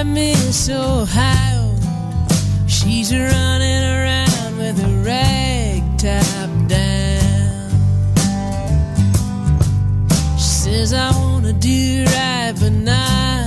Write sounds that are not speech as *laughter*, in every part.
I miss Ohio. She's running around with a rag top down. She says, I wanna do right, but not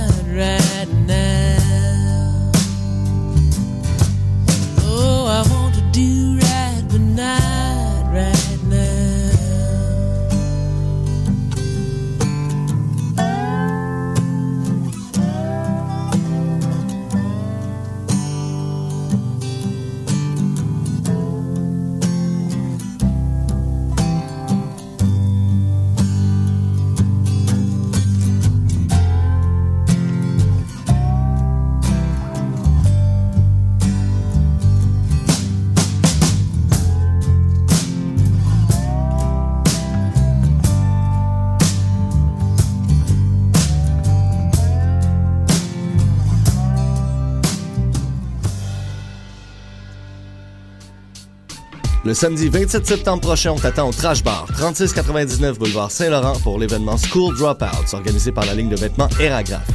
Le samedi 27 septembre prochain, on t'attend au Trash Bar, 3699 boulevard Saint-Laurent pour l'événement School Dropouts, organisé par la ligne de vêtements Eragraph.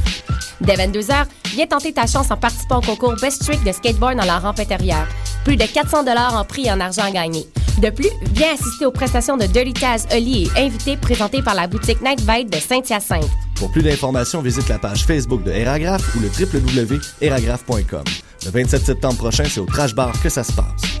Dès 22h, viens tenter ta chance en participant au concours Best Trick de skateboard dans la rampe intérieure. Plus de 400 en prix et en argent à gagner. De plus, viens assister aux prestations de Dirty Taz, Oli et invités présentés par la boutique Night Bite de Saint-Hyacinthe. Pour plus d'informations, visite la page Facebook de Eragraph ou le www.eragraph.com. Le 27 septembre prochain, c'est au Trash Bar que ça se passe.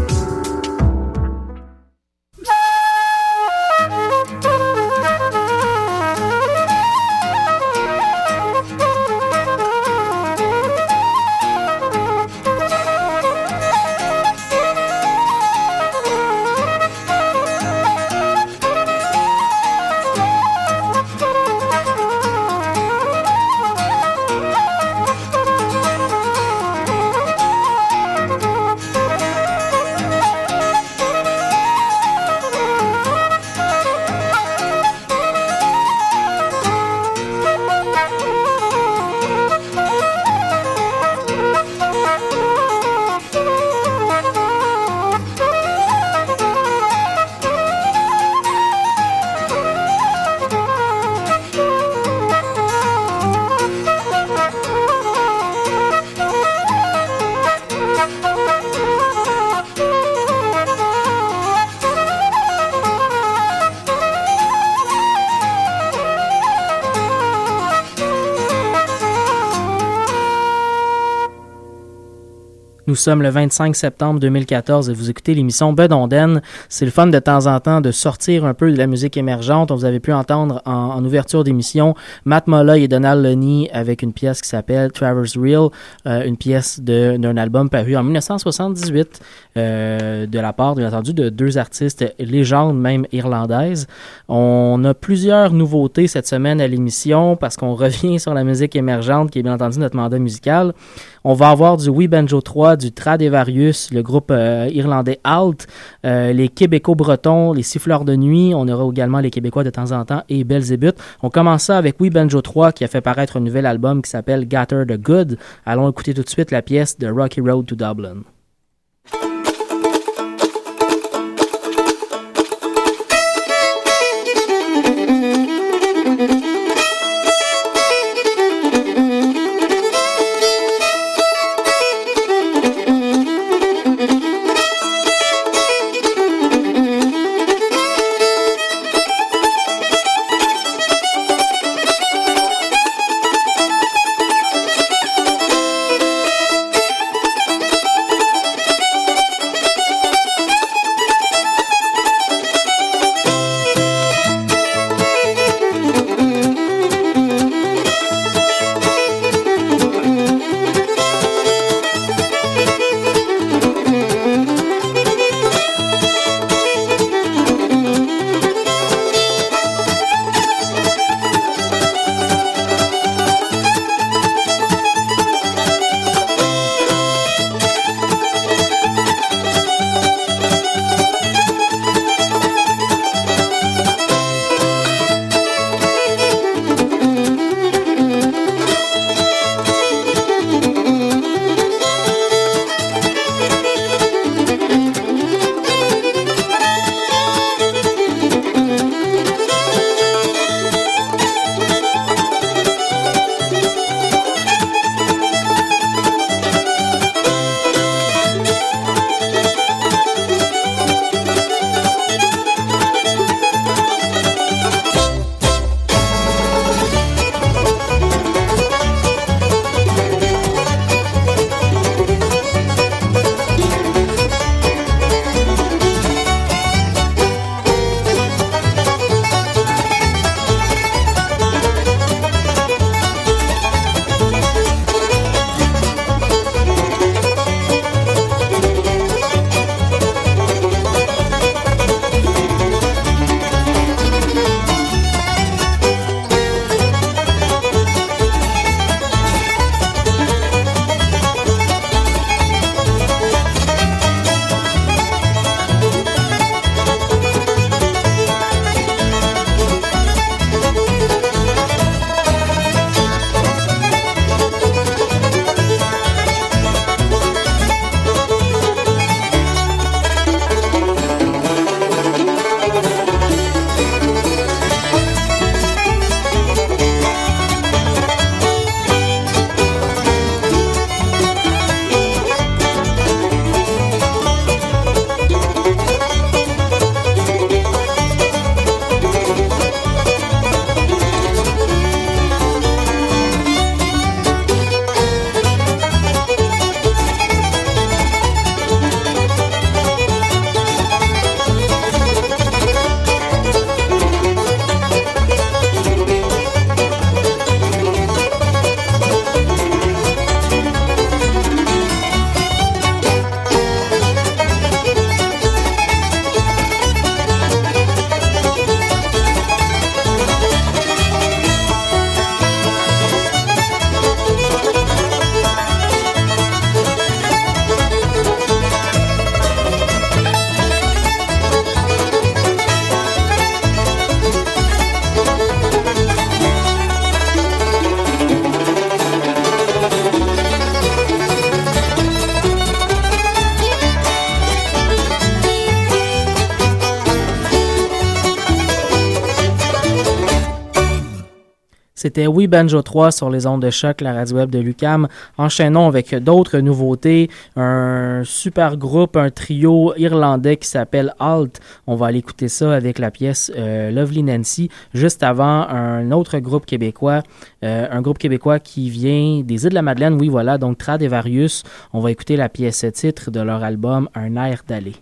Nous sommes le 25 septembre 2014 et vous écoutez l'émission Bedonden. C'est le fun de temps en temps de sortir un peu de la musique émergente. Vous avez pu entendre en, ouverture d'émission Matt Molloy et Donald Loney avec une pièce qui s'appelle Traverse Real, euh, une pièce d'un album paru en 1978 euh, de la part, bien entendu, de deux artistes légendes, même irlandaises. On a plusieurs nouveautés cette semaine à l'émission parce qu'on *laughs* revient sur la musique émergente qui est bien entendu notre mandat musical. On va avoir du We Banjo 3, du Tradevarius, le groupe euh, irlandais Alt, euh, les Québécois-Bretons, les Siffleurs de Nuit. On aura également les Québécois de temps en temps et Belzébuth. On commence ça avec We Banjo 3 qui a fait paraître un nouvel album qui s'appelle Gatter the Good. Allons écouter tout de suite la pièce de Rocky Road to Dublin. C'était Oui Banjo 3 sur les ondes de choc, la radio web de Lucam. Enchaînons avec d'autres nouveautés. Un super groupe, un trio irlandais qui s'appelle Alt. On va aller écouter ça avec la pièce euh, Lovely Nancy. Juste avant, un autre groupe québécois, euh, un groupe québécois qui vient des îles de la Madeleine. Oui, voilà, donc Trad et Varius. On va écouter la pièce titre de leur album Un air d'aller.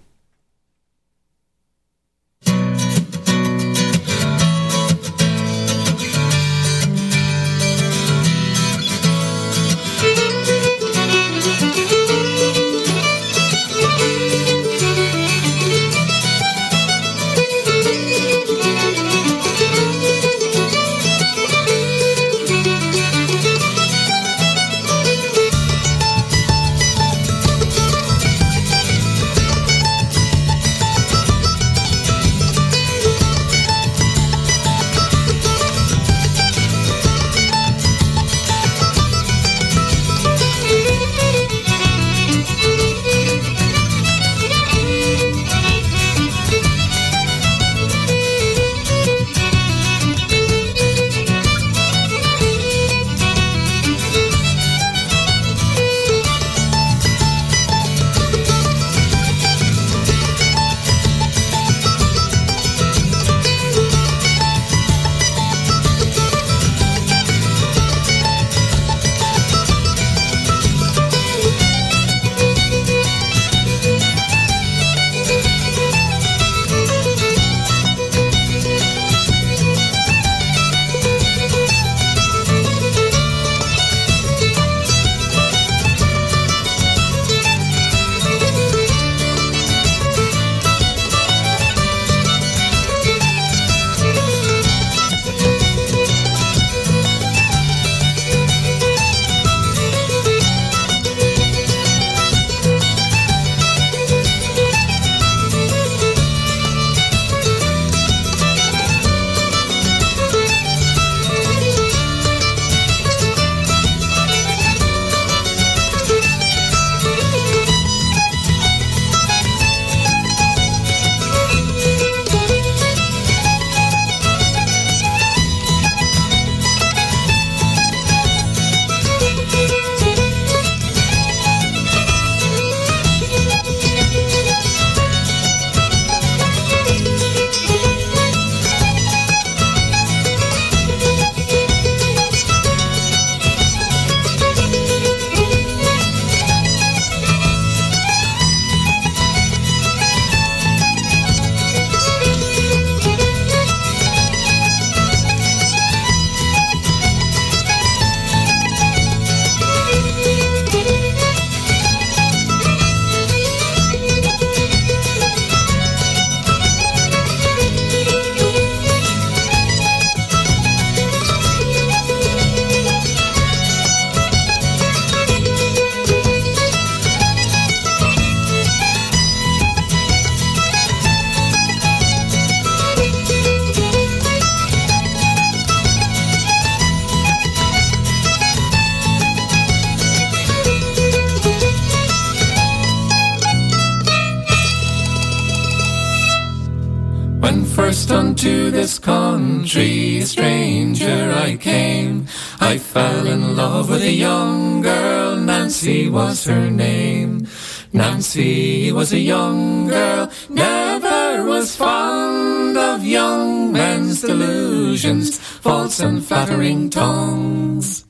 Country, a stranger I came. I fell in love with a young girl, Nancy was her name. Nancy was a young girl, never was fond of young men's delusions, false and flattering tongues.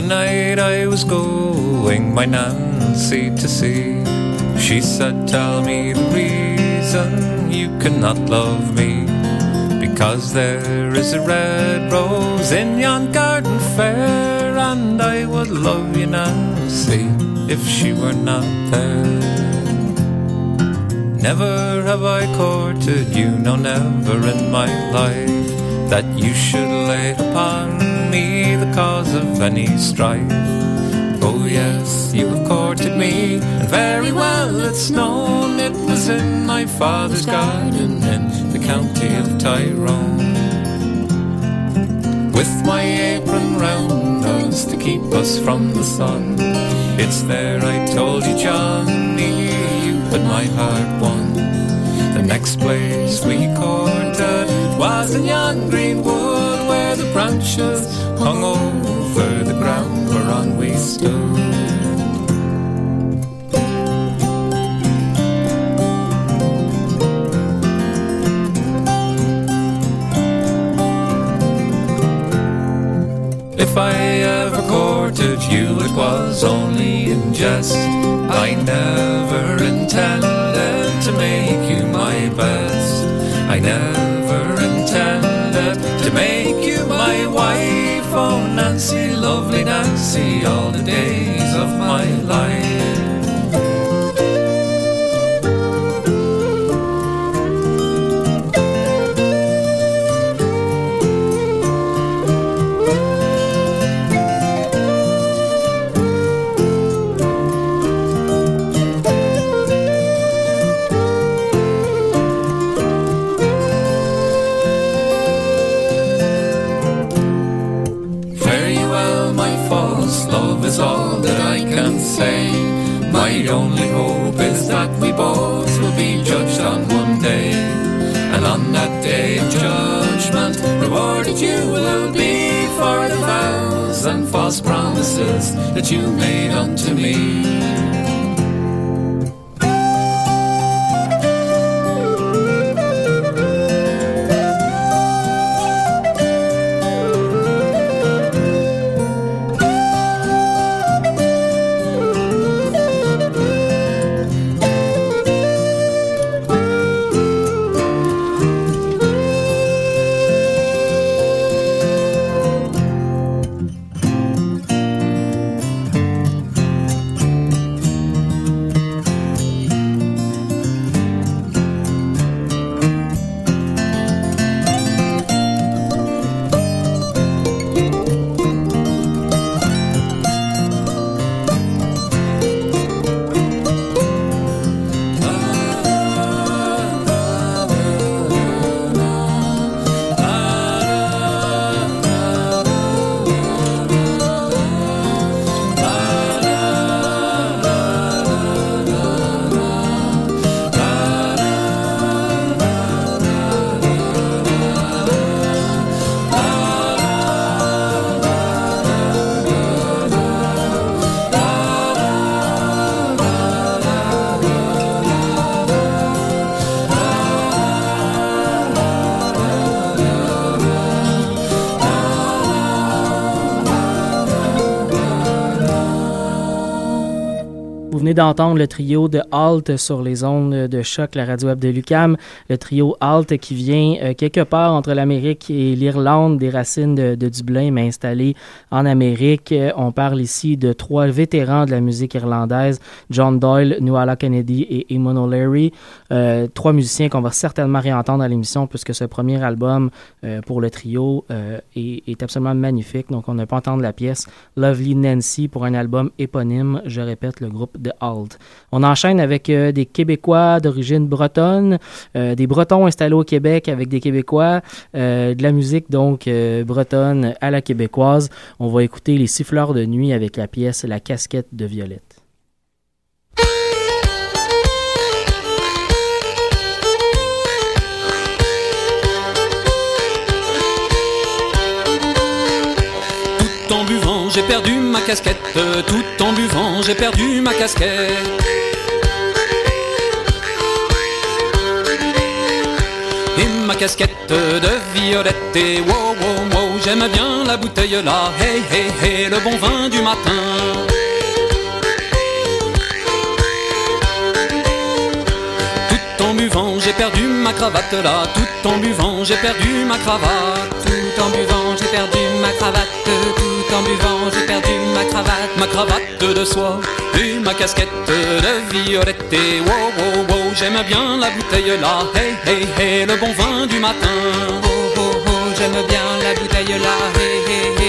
One night I was going my Nancy to see. She said, Tell me the reason you cannot love me. Because there is a red rose in yon garden fair, and I would love you, Nancy, if she were not there. Never have I courted you, no, never in my life, that you should lay upon me the cause of any strife. Oh yes, you have courted me, and very well it's known it was in my father's garden in the county of Tyrone. With my apron round us to keep us from the sun. It's there I told you, Johnny, you had my heart won. The next place we courted was in yon green wood branches hung over the ground whereon we stood. If I ever courted you, it was only in jest. I never intended Nancy, lovely Nancy, all the days of my life. That you made unto me. D'entendre le trio de Halt sur les ondes de choc, la radio web de Lucam. Le trio Halt qui vient euh, quelque part entre l'Amérique et l'Irlande, des racines de, Dublin, mais installé en Amérique. Euh, On parle ici de trois vétérans de la musique irlandaise, John Doyle, Nuala Kennedy et Eamon O'Leary. Euh, trois musiciens qu'on va certainement réentendre à l'émission puisque ce premier album pour le trio est, est absolument magnifique. Donc on ne peut pas entendre la pièce Lovely Nancy pour un album éponyme, je répète, le groupe de On enchaîne avec euh, des Québécois d'origine bretonne, euh, des Bretons installés au Québec avec des Québécois, euh, de la musique donc bretonne à la québécoise. On va écouter les siffleurs de nuit avec la pièce La casquette de Violette. J'ai perdu ma casquette. Tout en buvant, j'ai perdu ma casquette. Et ma casquette de violette. Et wow, wow, wow, j'aime bien la bouteille là. Hey, hey, hey, le bon vin du matin. Tout en buvant, j'ai perdu ma cravate là. Tout en buvant, j'ai perdu ma cravate. Tout en buvant, perdu ma cravate. Tout en buvant, j'ai perdu ma cravate. Ma cravate de soie et ma casquette de violette. Et wow, wow, wow, j'aime bien la bouteille là. Hey, hey, hey, le bon vin du matin. Oh, oh, oh, j'aime bien la bouteille là. Hey, hey,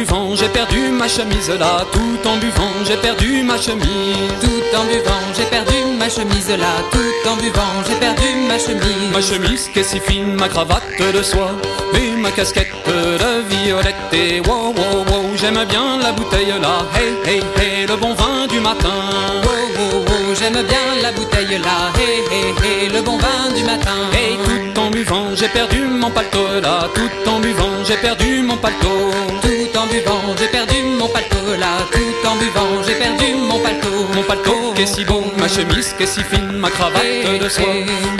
buvant, j'ai perdu ma chemise là. Tout en buvant, j'ai perdu ma chemise. Tout en buvant, j'ai perdu ma chemise là. Tout en buvant, j'ai perdu ma chemise. Ma chemise qui est si fine, ma cravate de soie et ma casquette de violette. Et wow, wow, wow, j'aime bien la bouteille là. Hey, hey, hey, le bon vin du matin. Wow, wow, wow, j'aime bien la bouteille là. Hey, hey, hey, le bon vin du matin. Hey, tout en buvant, j'ai perdu mon paletot là. Tout en buvant, j'ai perdu mon paletot. Tout paletot qui est si beau, ma chemise qui est si fine, ma cravate de soie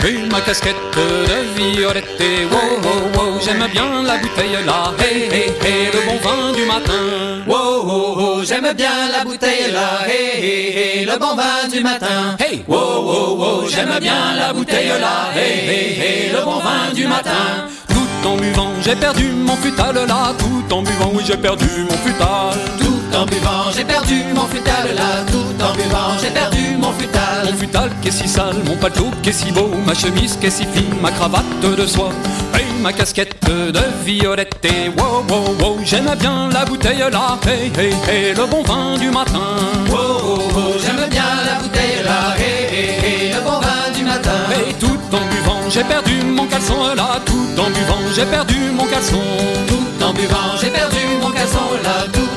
et ma casquette de violette. Et wow, wow, wow, j'aime bien la bouteille là. Hey, hey, hey, le bon vin du matin. Wow, wow, wow, j'aime bien la bouteille là. Hey, hey, hey, le bon vin du matin. Hey, wow, wow, wow, j'aime bien la bouteille là. Hey, hey, hey, le bon vin du matin. Tout en buvant, j'ai perdu mon futal là. Tout en buvant, oui, j'ai perdu mon futal. Tout en buvant, j'ai perdu mon futal là. Tout en buvant, j'ai perdu mon futal. Mon futal qui est si sale, mon paletot qui est si beau, ma chemise qui est si fine, ma cravate de soie. Et ma casquette de violette et wow wow wow J'aime bien la bouteille là Hey hey hey le bon vin du matin Wow wow wow J'aime bien la bouteille là Hey hey hey le bon vin du matin Et tout en buvant j'ai perdu mon caleçon là Tout en buvant j'ai perdu mon caleçon Tout en buvant j'ai perdu mon caleçon là Tout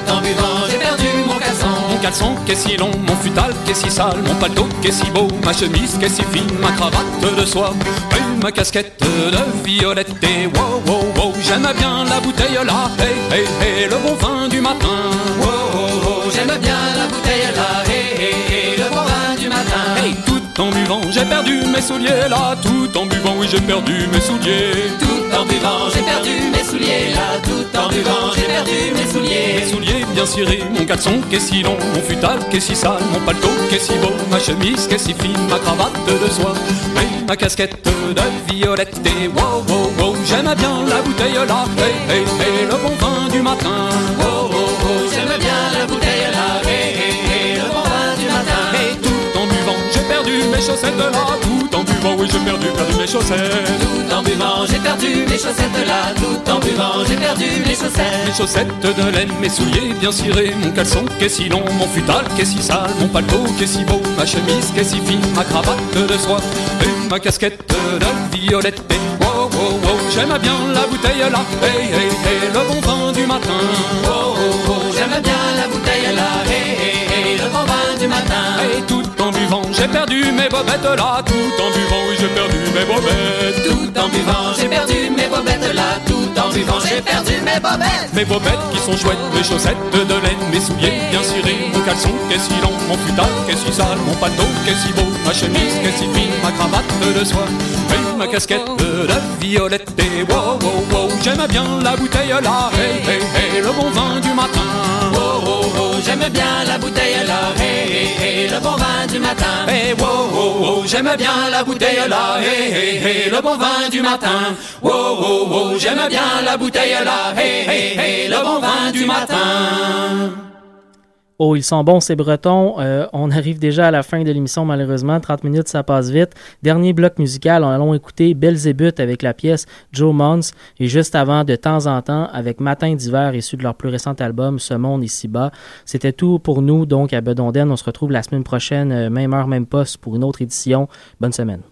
caleçon est si long, mon futal qui est si sale Mon paletot qui est si beau, ma chemise qui est si fine Ma cravate de soie et ma casquette de violette Et wow wow wow j'aime bien la bouteille là Hey hey hey le bon vin du matin. Wow wow wow j'aime bien la bouteille là Hey hey hey le bon vin du matin. Hey tout en buvant j'ai perdu mes souliers là Tout en buvant oui j'ai perdu mes souliers. Tout en buvant j'ai perdu mes souliers là Tout en buvant j'ai perdu mes souliers. Mes souliers bien cirés, mon caleçon qui est si long Mon futal qui est si sale, mon paletot qui est si beau Ma chemise qui est si fine, ma cravate de soie. Et ma casquette de violette Et wow wow wow j'aime bien la bouteille là. Hey hey le bon vin du matin. Wow wow wow j'aime bien la bouteille là. Hey hey le bon vin du matin. Et tout en buvant j'ai perdu mes chaussettes là. en buvant oui j'ai perdu, perdu mes chaussettes. Tout en buvant j'ai perdu mes chaussettes là. Tout en buvant j'ai perdu mes chaussettes. Mes chaussettes de laine, mes souliers bien cirés Mon caleçon qui est si long, mon futal qui est si sale Mon paletot qui est si beau, ma chemise qui est si fine Ma cravate de soie et ma casquette de violette. Et j'aime bien la bouteille là. Hey hey le bon vin du matin. J'aime bien la bouteille là. Hey hey hey le bon vin du matin. Et tout en buvant j'ai perdu mes bobettes là. Tout en buvant j'ai perdu mes bobettes. Tout en buvant j'ai perdu mes bobettes là j'ai perdu mes bobettes Mes bobettes qui sont chouettes, mes chaussettes de laine, mes souliers bien cirés, mon caleçon qui est si long, mon futal qui est si sale, mon qui est si beau, ma chemise qui est si fine, ma cravate de soie, et ma casquette de violette. Et wow wow wow, j'aime bien la bouteille là, hey hey hey, le bon vin du matin. Wow wow wow, j'aime bien la du matin. Hey wow wow wow, j'aime bien la bouteille là, hey hey hey, le bon vin du matin. Wow wow, j'aime bien la bouteille là, hey hey hey, le bon vin du matin. Oh, ils sont bons, ces Bretons. Euh, on arrive déjà à la fin de l'émission, malheureusement. 30 minutes, ça passe vite. Dernier bloc musical, on allons écouter Belzébuth avec la pièce Joe Mons. Et juste avant, de temps en temps, avec Matin d'hiver, issu de leur plus récent album, Ce monde ici-bas. C'était tout pour nous, donc, à Bedonden. On se retrouve la semaine prochaine, euh, même heure, même poste, pour une autre édition. Bonne semaine.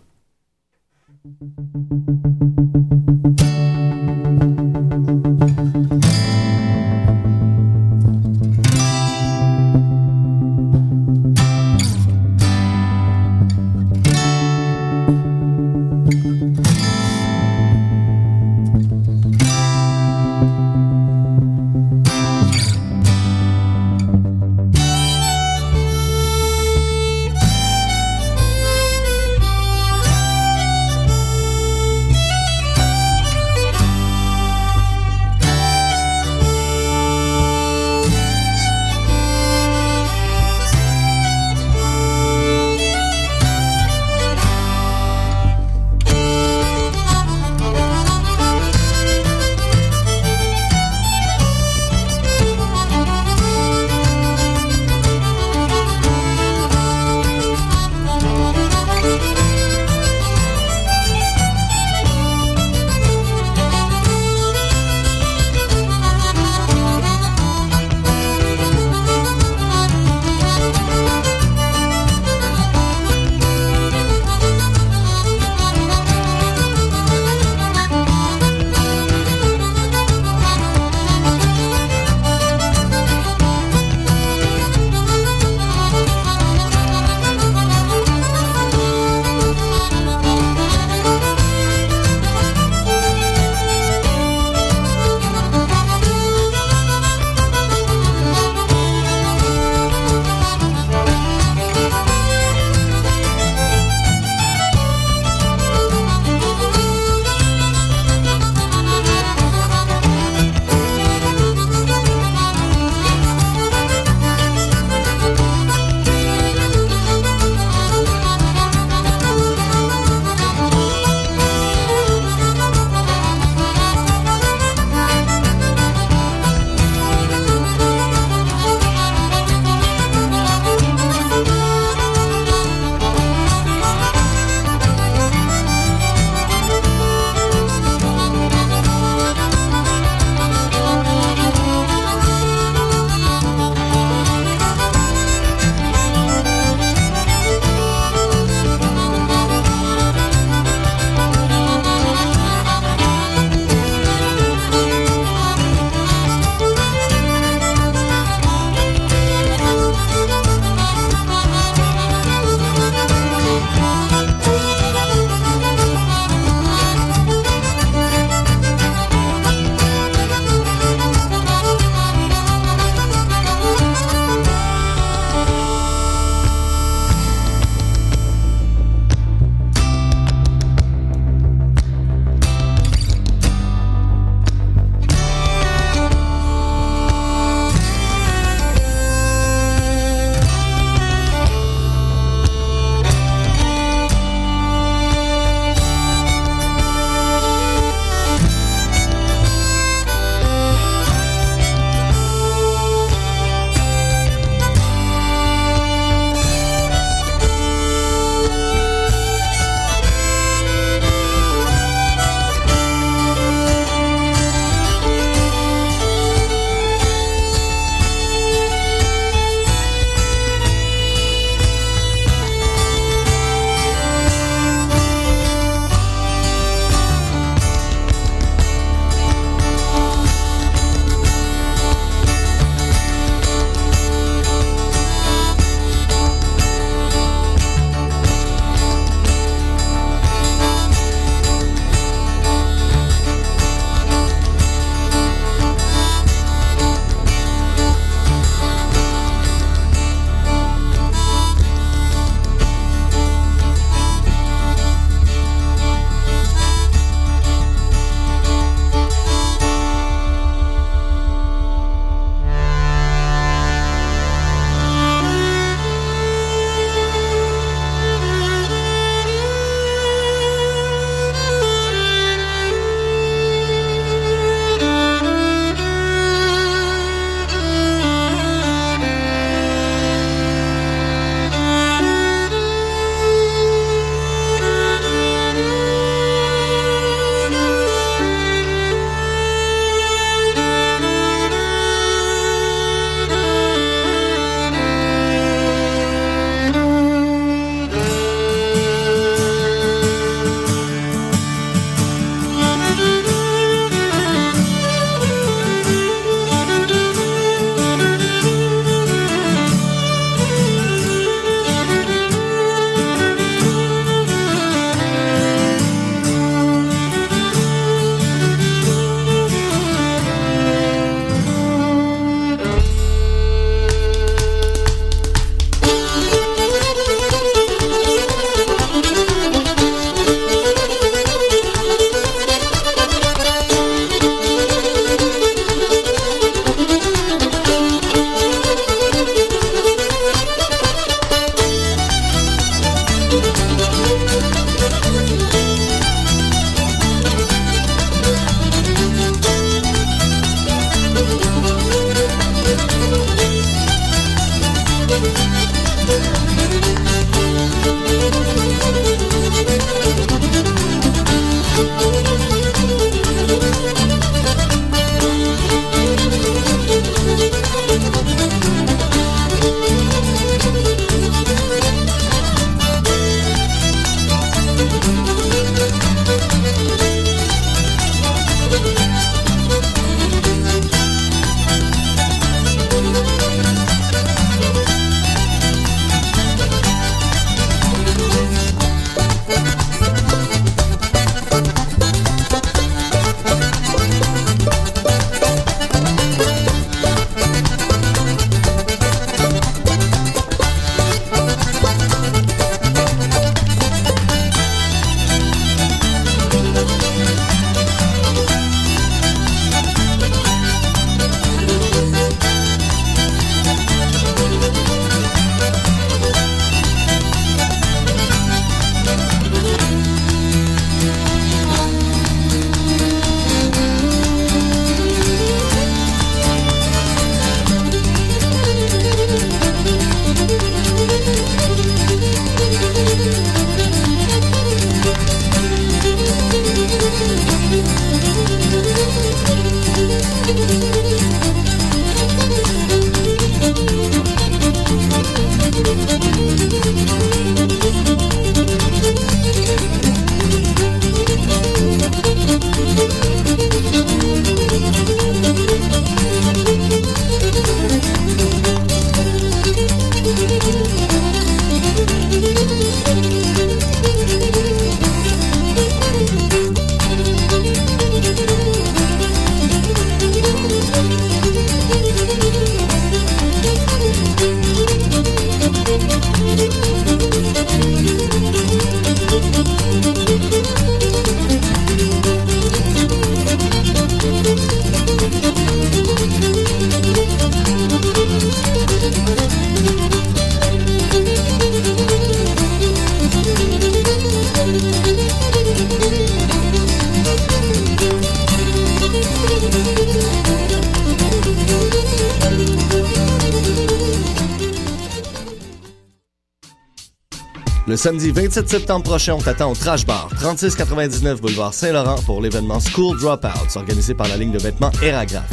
Samedi 27 septembre prochain, on t'attend au Trash Bar, 3699 boulevard Saint-Laurent pour l'événement School Dropouts, organisé par la ligne de vêtements Eragraph.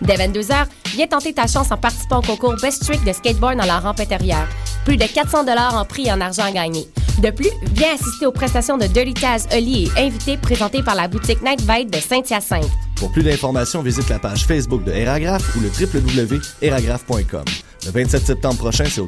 Dès 22h, viens tenter ta chance en participant au concours Best Trick de skateboard dans la rampe intérieure. Plus de 400 en prix et en argent à gagner. De plus, viens assister aux prestations de Dirty Taz, Oli et invités présentés par la boutique Night Vibe de Saint-Hyacinthe. Pour plus d'informations, visite la page Facebook de Eragraph ou le www.eragraph.com. Le 27 septembre prochain, c'est au